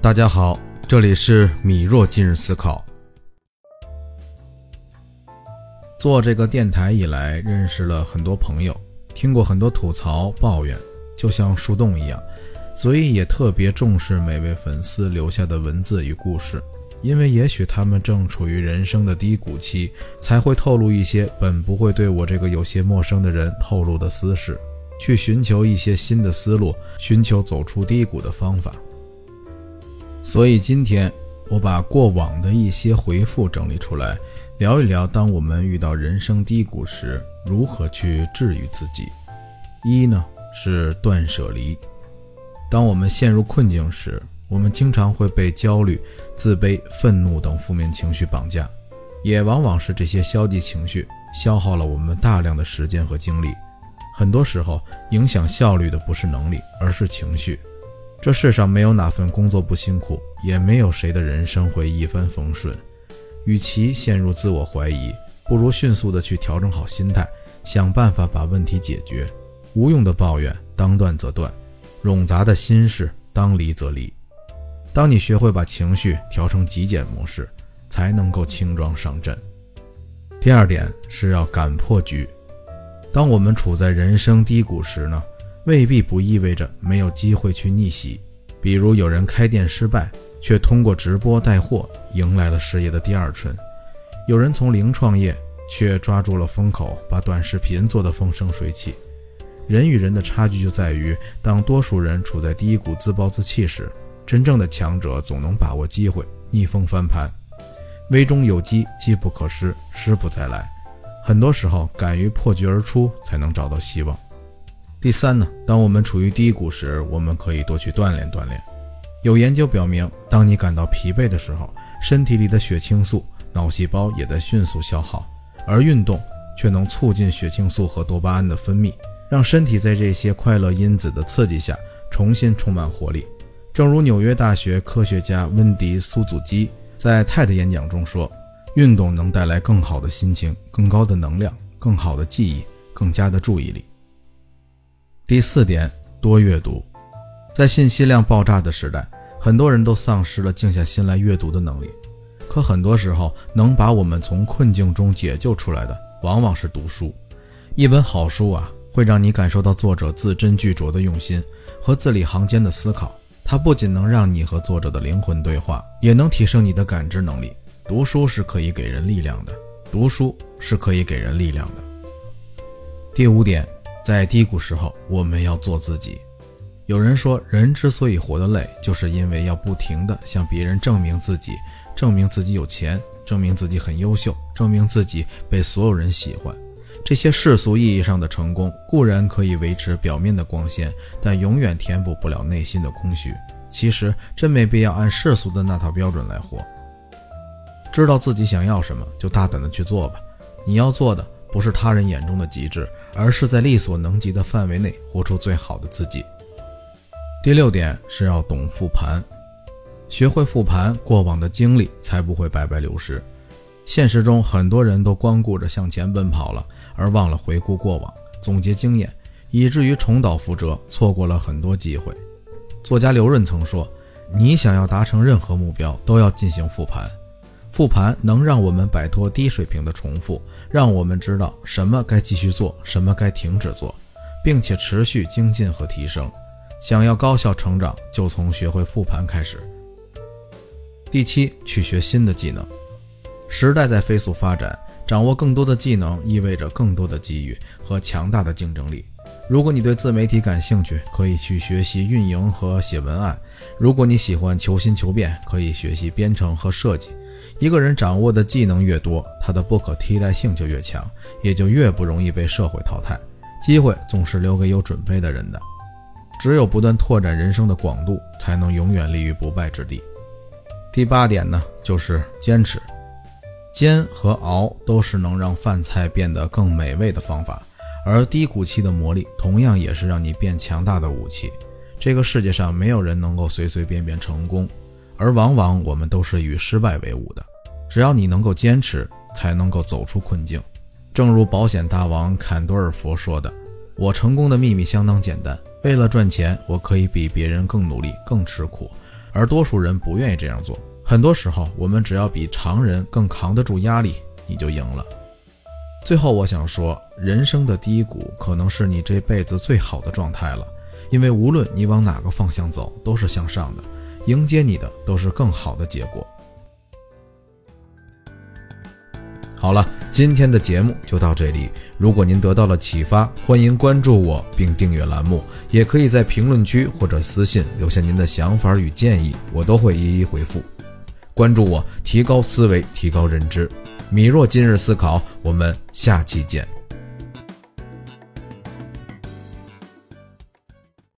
大家好，这里是米若今日思考。做这个电台以来，认识了很多朋友，听过很多吐槽抱怨，就像树洞一样，所以也特别重视每位粉丝留下的文字与故事，因为也许他们正处于人生的低谷期，才会透露一些本不会对我这个有些陌生的人透露的私事，去寻求一些新的思路，寻求走出低谷的方法。所以今天我把过往的一些回复整理出来，聊一聊当我们遇到人生低谷时，如何去治愈自己。一呢是断舍离。当我们陷入困境时，我们经常会被焦虑、自卑、愤怒等负面情绪绑架，也往往是这些消极情绪消耗了我们大量的时间和精力。很多时候，影响效率的不是能力，而是情绪。这世上没有哪份工作不辛苦，也没有谁的人生会一帆风顺。与其陷入自我怀疑，不如迅速的去调整好心态，想办法把问题解决。无用的抱怨当断则断，冗杂的心事当离则离。当你学会把情绪调成极简模式，才能够轻装上阵。第二点是要敢破局。当我们处在人生低谷时呢？未必不意味着没有机会去逆袭。比如有人开店失败，却通过直播带货迎来了事业的第二春；有人从零创业，却抓住了风口，把短视频做得风生水起。人与人的差距就在于，当多数人处在低谷自暴自弃时，真正的强者总能把握机会，逆风翻盘。危中有机，机不可失，失不再来。很多时候，敢于破局而出，才能找到希望。第三呢，当我们处于低谷时，我们可以多去锻炼锻炼。有研究表明，当你感到疲惫的时候，身体里的血清素、脑细胞也在迅速消耗，而运动却能促进血清素和多巴胺的分泌，让身体在这些快乐因子的刺激下重新充满活力。正如纽约大学科学家温迪·苏祖基在 TED 演讲中说：“运动能带来更好的心情、更高的能量、更好的记忆、更加的注意力。”第四点，多阅读。在信息量爆炸的时代，很多人都丧失了静下心来阅读的能力。可很多时候，能把我们从困境中解救出来的，往往是读书。一本好书啊，会让你感受到作者字斟句酌的用心和字里行间的思考。它不仅能让你和作者的灵魂对话，也能提升你的感知能力。读书是可以给人力量的，读书是可以给人力量的。第五点。在低谷时候，我们要做自己。有人说，人之所以活得累，就是因为要不停地向别人证明自己，证明自己有钱，证明自己很优秀，证明自己被所有人喜欢。这些世俗意义上的成功固然可以维持表面的光鲜，但永远填补不了内心的空虚。其实，真没必要按世俗的那套标准来活。知道自己想要什么，就大胆地去做吧。你要做的。不是他人眼中的极致，而是在力所能及的范围内活出最好的自己。第六点是要懂复盘，学会复盘过往的经历，才不会白白流失。现实中，很多人都光顾着向前奔跑了，而忘了回顾过往，总结经验，以至于重蹈覆辙，错过了很多机会。作家刘润曾说：“你想要达成任何目标，都要进行复盘。”复盘能让我们摆脱低水平的重复，让我们知道什么该继续做，什么该停止做，并且持续精进和提升。想要高效成长，就从学会复盘开始。第七，去学新的技能。时代在飞速发展，掌握更多的技能意味着更多的机遇和强大的竞争力。如果你对自媒体感兴趣，可以去学习运营和写文案；如果你喜欢求新求变，可以学习编程和设计。一个人掌握的技能越多，他的不可替代性就越强，也就越不容易被社会淘汰。机会总是留给有准备的人的。只有不断拓展人生的广度，才能永远立于不败之地。第八点呢，就是坚持。煎和熬都是能让饭菜变得更美味的方法，而低谷期的磨砺，同样也是让你变强大的武器。这个世界上没有人能够随随便便成功。而往往我们都是与失败为伍的。只要你能够坚持，才能够走出困境。正如保险大王坎多尔佛说的：“我成功的秘密相当简单，为了赚钱，我可以比别人更努力、更吃苦；而多数人不愿意这样做。很多时候，我们只要比常人更扛得住压力，你就赢了。最后，我想说，人生的低谷可能是你这辈子最好的状态了，因为无论你往哪个方向走，都是向上的，迎接你的都是更好的结果。好了，今天的节目就到这里。如果您得到了启发，欢迎关注我并订阅栏目，也可以在评论区或者私信留下您的想法与建议，我都会一一回复。关注我，提高思维，提高认知。米若今日思考，我们下期见。